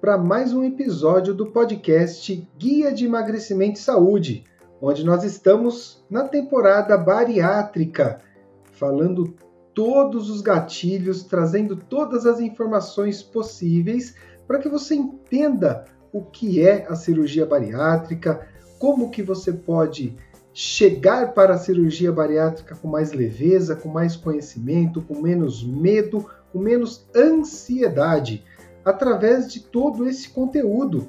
para mais um episódio do podcast Guia de Emagrecimento e Saúde, onde nós estamos na temporada bariátrica, falando todos os gatilhos, trazendo todas as informações possíveis para que você entenda o que é a cirurgia bariátrica, como que você pode chegar para a cirurgia bariátrica com mais leveza, com mais conhecimento, com menos medo, com menos ansiedade através de todo esse conteúdo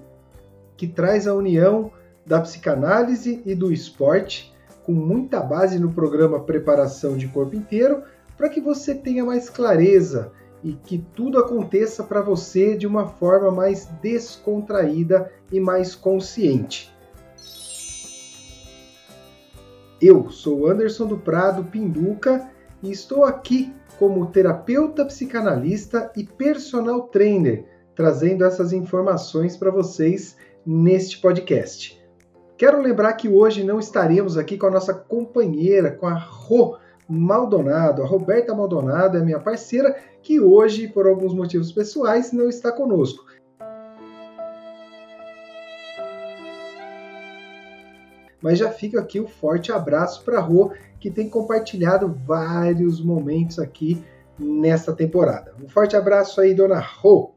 que traz a união da psicanálise e do esporte, com muita base no programa Preparação de Corpo Inteiro, para que você tenha mais clareza e que tudo aconteça para você de uma forma mais descontraída e mais consciente. Eu sou Anderson do Prado Pinduca e estou aqui como terapeuta psicanalista e personal trainer, trazendo essas informações para vocês neste podcast. Quero lembrar que hoje não estaremos aqui com a nossa companheira, com a Rô Maldonado. A Roberta Maldonado é minha parceira, que hoje, por alguns motivos pessoais, não está conosco. Mas já fica aqui o um forte abraço para a Rô, que tem compartilhado vários momentos aqui nesta temporada. Um forte abraço aí, dona Rô.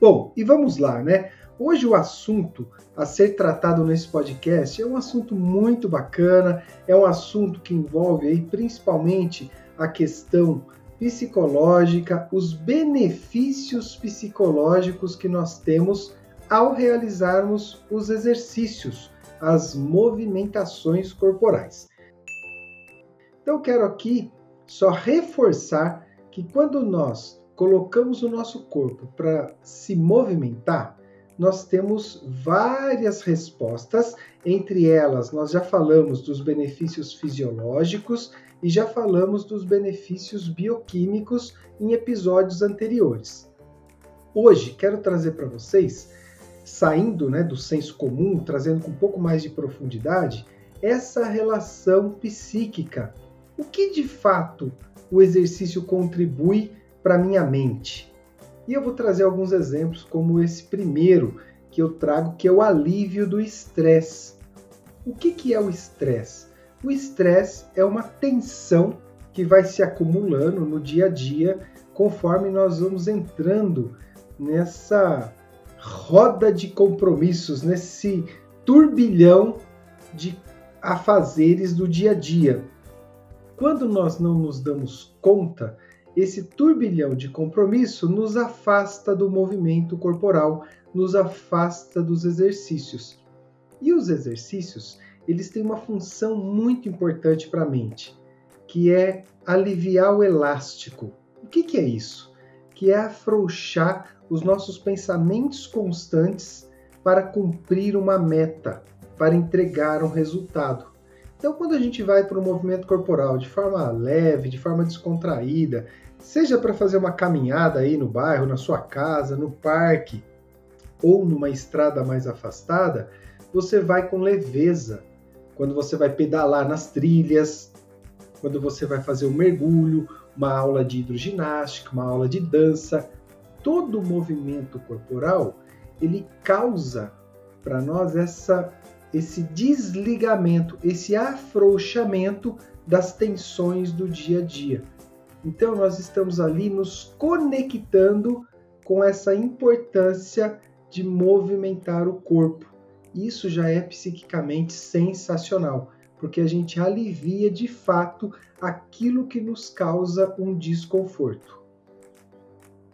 Bom, e vamos lá, né? Hoje o assunto a ser tratado nesse podcast é um assunto muito bacana, é um assunto que envolve aí principalmente a questão psicológica, os benefícios psicológicos que nós temos ao realizarmos os exercícios, as movimentações corporais. Então, quero aqui só reforçar que quando nós colocamos o nosso corpo para se movimentar, nós temos várias respostas, entre elas nós já falamos dos benefícios fisiológicos e já falamos dos benefícios bioquímicos em episódios anteriores. Hoje quero trazer para vocês, saindo né, do senso comum, trazendo com um pouco mais de profundidade, essa relação psíquica. O que de fato o exercício contribui para minha mente? E eu vou trazer alguns exemplos, como esse primeiro que eu trago, que é o alívio do estresse. O que, que é o estresse? O estresse é uma tensão que vai se acumulando no dia a dia conforme nós vamos entrando nessa roda de compromissos, nesse turbilhão de afazeres do dia a dia. Quando nós não nos damos conta, esse turbilhão de compromisso nos afasta do movimento corporal, nos afasta dos exercícios. E os exercícios, eles têm uma função muito importante para a mente, que é aliviar o elástico. O que, que é isso? Que é afrouxar os nossos pensamentos constantes para cumprir uma meta, para entregar um resultado. Então, quando a gente vai para o movimento corporal de forma leve, de forma descontraída, seja para fazer uma caminhada aí no bairro, na sua casa, no parque ou numa estrada mais afastada, você vai com leveza, quando você vai pedalar nas trilhas, quando você vai fazer um mergulho, uma aula de hidroginástica, uma aula de dança, todo movimento corporal ele causa para nós essa esse desligamento, esse afrouxamento das tensões do dia a dia. Então nós estamos ali nos conectando com essa importância de movimentar o corpo. Isso já é psiquicamente sensacional, porque a gente alivia de fato aquilo que nos causa um desconforto.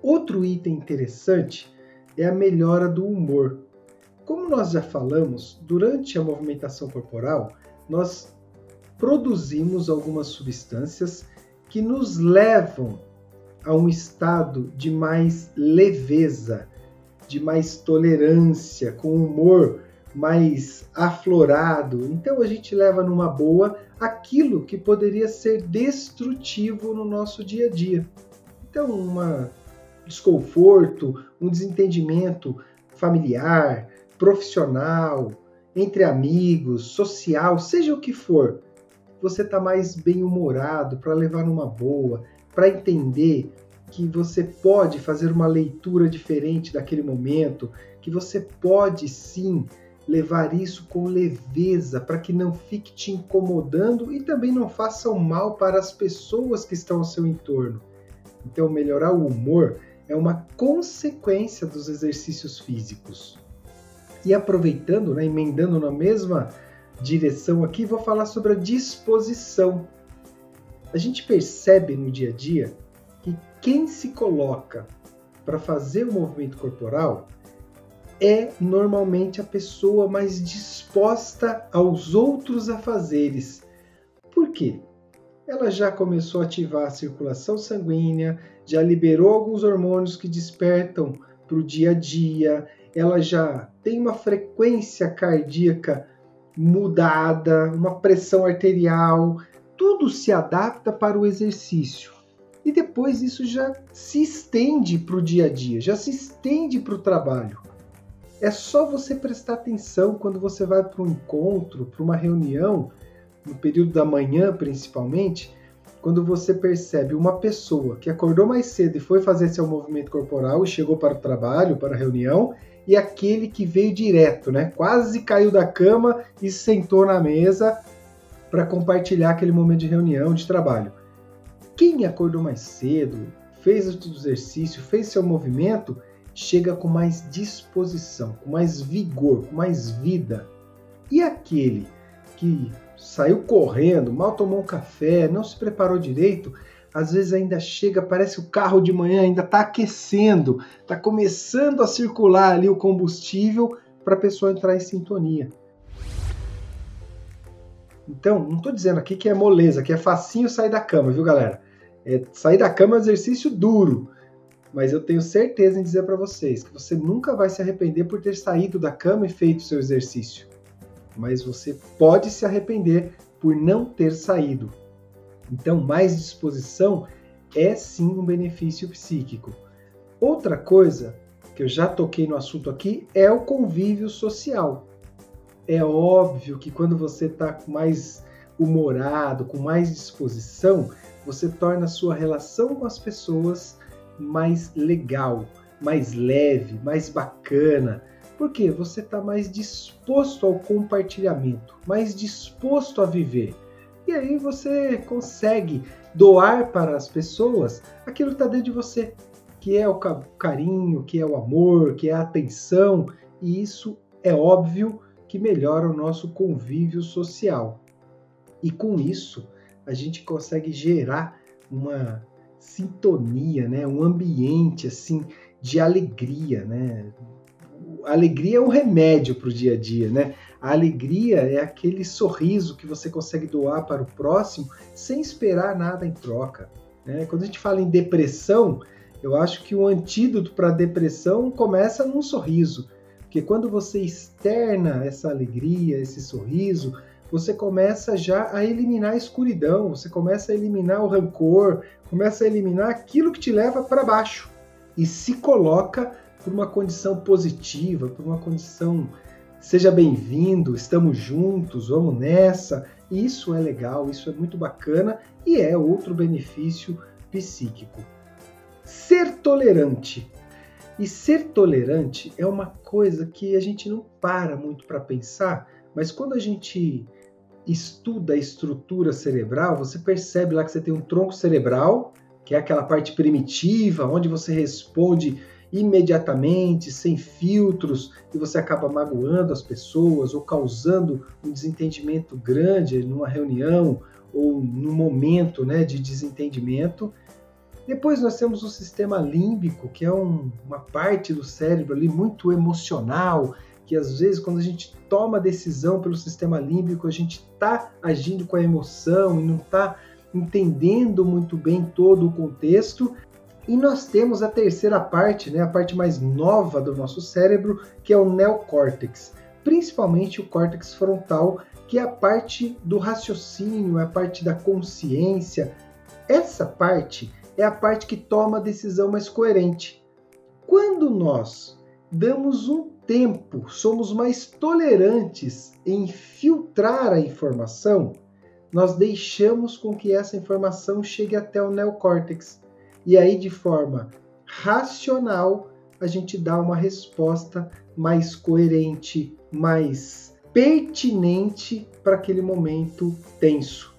Outro item interessante é a melhora do humor. Como nós já falamos, durante a movimentação corporal, nós produzimos algumas substâncias que nos levam a um estado de mais leveza, de mais tolerância, com humor mais aflorado. Então a gente leva numa boa aquilo que poderia ser destrutivo no nosso dia a dia. Então, um desconforto, um desentendimento familiar, profissional, entre amigos, social, seja o que for, você está mais bem-humorado para levar numa boa, para entender que você pode fazer uma leitura diferente daquele momento, que você pode sim levar isso com leveza para que não fique te incomodando e também não faça mal para as pessoas que estão ao seu entorno. Então, melhorar o humor é uma consequência dos exercícios físicos. E aproveitando, né, emendando na mesma direção aqui, vou falar sobre a disposição. A gente percebe no dia a dia que quem se coloca para fazer o movimento corporal é normalmente a pessoa mais disposta aos outros afazeres. Por quê? Ela já começou a ativar a circulação sanguínea, já liberou alguns hormônios que despertam para o dia a dia, ela já tem uma frequência cardíaca mudada, uma pressão arterial, tudo se adapta para o exercício. E depois isso já se estende para o dia a dia, já se estende para o trabalho. É só você prestar atenção quando você vai para um encontro, para uma reunião, no período da manhã principalmente, quando você percebe uma pessoa que acordou mais cedo e foi fazer seu movimento corporal e chegou para o trabalho, para a reunião, e aquele que veio direto, né? Quase caiu da cama e sentou na mesa para compartilhar aquele momento de reunião, de trabalho. Quem acordou mais cedo, fez o exercício, fez seu movimento, chega com mais disposição, com mais vigor, com mais vida. E aquele que saiu correndo, mal tomou um café, não se preparou direito, às vezes ainda chega, parece o carro de manhã ainda está aquecendo, está começando a circular ali o combustível para a pessoa entrar em sintonia. Então, não estou dizendo aqui que é moleza, que é facinho sair da cama, viu, galera? É, sair da cama é um exercício duro. Mas eu tenho certeza em dizer para vocês que você nunca vai se arrepender por ter saído da cama e feito seu exercício. Mas você pode se arrepender por não ter saído. Então, mais disposição é sim um benefício psíquico. Outra coisa que eu já toquei no assunto aqui é o convívio social. É óbvio que quando você está mais humorado, com mais disposição, você torna a sua relação com as pessoas mais legal, mais leve, mais bacana. Porque você está mais disposto ao compartilhamento, mais disposto a viver. E aí você consegue doar para as pessoas aquilo que está dentro de você, que é o carinho, que é o amor, que é a atenção. E isso é óbvio que melhora o nosso convívio social. E com isso, a gente consegue gerar uma sintonia, né? Um ambiente assim de alegria, né? Alegria é um remédio para o dia a dia, né? A alegria é aquele sorriso que você consegue doar para o próximo sem esperar nada em troca. Né? Quando a gente fala em depressão, eu acho que o antídoto para a depressão começa num sorriso. Porque quando você externa essa alegria, esse sorriso, você começa já a eliminar a escuridão, você começa a eliminar o rancor, começa a eliminar aquilo que te leva para baixo e se coloca por uma condição positiva, por uma condição seja bem-vindo, estamos juntos, vamos nessa. Isso é legal, isso é muito bacana e é outro benefício psíquico. Ser tolerante. E ser tolerante é uma coisa que a gente não para muito para pensar, mas quando a gente estuda a estrutura cerebral, você percebe lá que você tem um tronco cerebral, que é aquela parte primitiva, onde você responde imediatamente, sem filtros, e você acaba magoando as pessoas ou causando um desentendimento grande numa reunião ou num momento né, de desentendimento. Depois nós temos o sistema límbico, que é um, uma parte do cérebro ali muito emocional, que às vezes quando a gente toma decisão pelo sistema límbico, a gente está agindo com a emoção e não está entendendo muito bem todo o contexto. E nós temos a terceira parte, né, a parte mais nova do nosso cérebro, que é o neocórtex, principalmente o córtex frontal, que é a parte do raciocínio, é a parte da consciência. Essa parte é a parte que toma a decisão mais coerente. Quando nós damos um tempo, somos mais tolerantes em filtrar a informação, nós deixamos com que essa informação chegue até o neocórtex e aí, de forma racional, a gente dá uma resposta mais coerente, mais pertinente para aquele momento tenso.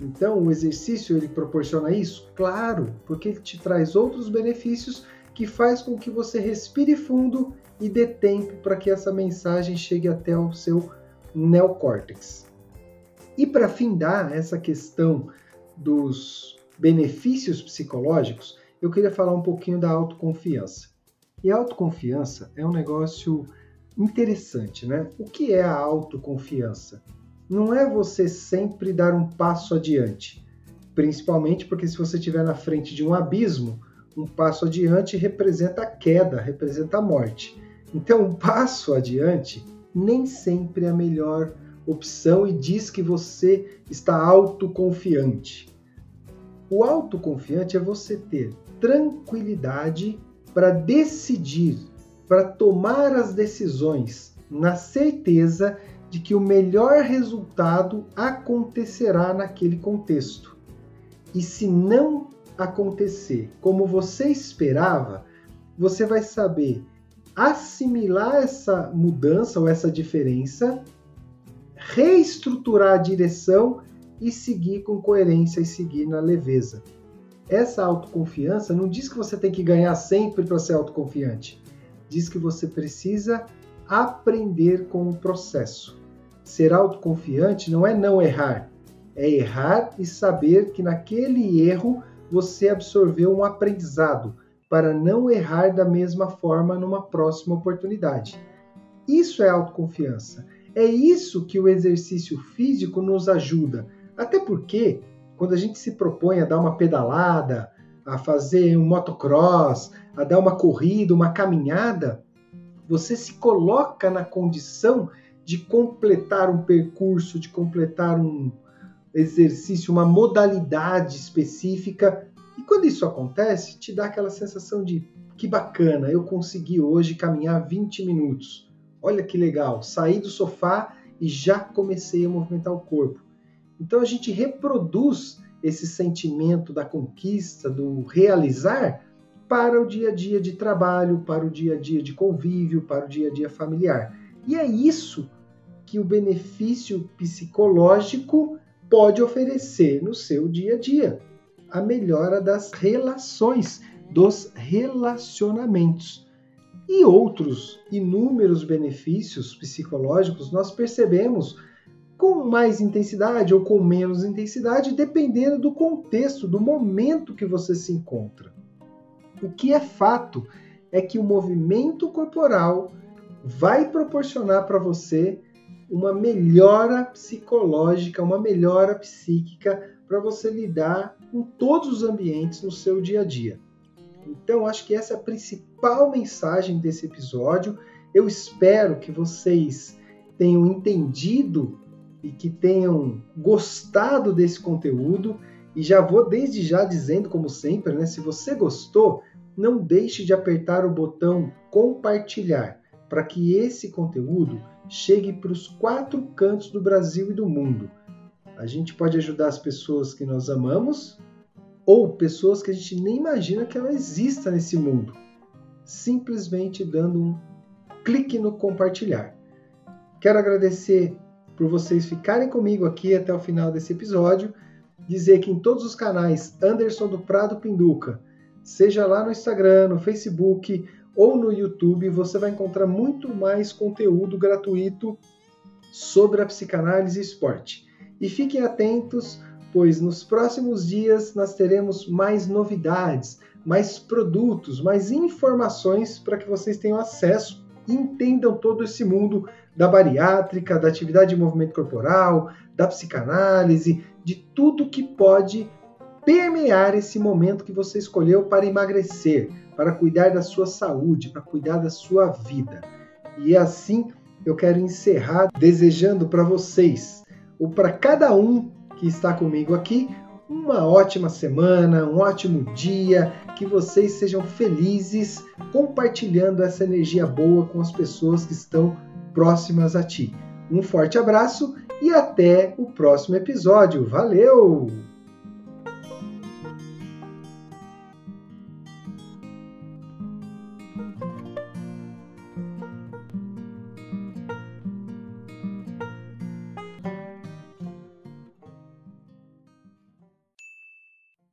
Então, o exercício ele proporciona isso? Claro, porque ele te traz outros benefícios que faz com que você respire fundo e dê tempo para que essa mensagem chegue até o seu neocórtex. E para findar essa questão dos benefícios psicológicos, eu queria falar um pouquinho da autoconfiança. E a autoconfiança é um negócio interessante, né? O que é a autoconfiança? Não é você sempre dar um passo adiante, principalmente porque se você estiver na frente de um abismo, um passo adiante representa a queda, representa a morte. Então, um passo adiante nem sempre é a melhor opção e diz que você está autoconfiante. O autoconfiante é você ter tranquilidade para decidir, para tomar as decisões, na certeza de que o melhor resultado acontecerá naquele contexto. E se não acontecer como você esperava, você vai saber assimilar essa mudança ou essa diferença, reestruturar a direção e seguir com coerência e seguir na leveza. Essa autoconfiança não diz que você tem que ganhar sempre para ser autoconfiante. Diz que você precisa aprender com o processo. Ser autoconfiante não é não errar, é errar e saber que naquele erro você absorveu um aprendizado para não errar da mesma forma numa próxima oportunidade. Isso é autoconfiança. É isso que o exercício físico nos ajuda até porque, quando a gente se propõe a dar uma pedalada, a fazer um motocross, a dar uma corrida, uma caminhada, você se coloca na condição de completar um percurso, de completar um exercício, uma modalidade específica. E quando isso acontece, te dá aquela sensação de que bacana, eu consegui hoje caminhar 20 minutos. Olha que legal, saí do sofá e já comecei a movimentar o corpo. Então a gente reproduz esse sentimento da conquista, do realizar, para o dia a dia de trabalho, para o dia a dia de convívio, para o dia a dia familiar. E é isso que o benefício psicológico pode oferecer no seu dia a dia a melhora das relações, dos relacionamentos. E outros inúmeros benefícios psicológicos nós percebemos com mais intensidade ou com menos intensidade, dependendo do contexto, do momento que você se encontra. O que é fato é que o movimento corporal vai proporcionar para você uma melhora psicológica, uma melhora psíquica para você lidar com todos os ambientes no seu dia a dia. Então, acho que essa é a principal mensagem desse episódio. Eu espero que vocês tenham entendido e que tenham gostado desse conteúdo. E já vou desde já dizendo, como sempre, né, se você gostou, não deixe de apertar o botão compartilhar para que esse conteúdo chegue para os quatro cantos do Brasil e do mundo. A gente pode ajudar as pessoas que nós amamos ou pessoas que a gente nem imagina que ela exista nesse mundo, simplesmente dando um clique no compartilhar. Quero agradecer por vocês ficarem comigo aqui até o final desse episódio. Dizer que em todos os canais Anderson do Prado Pinduca, seja lá no Instagram, no Facebook ou no YouTube, você vai encontrar muito mais conteúdo gratuito sobre a psicanálise e esporte. E fiquem atentos, pois nos próximos dias nós teremos mais novidades, mais produtos, mais informações para que vocês tenham acesso e entendam todo esse mundo da bariátrica, da atividade de movimento corporal, da psicanálise, de tudo que pode permear esse momento que você escolheu para emagrecer, para cuidar da sua saúde, para cuidar da sua vida. E assim eu quero encerrar desejando para vocês, ou para cada um que está comigo aqui, uma ótima semana, um ótimo dia, que vocês sejam felizes compartilhando essa energia boa com as pessoas que estão próximas a ti. Um forte abraço e até o próximo episódio. Valeu!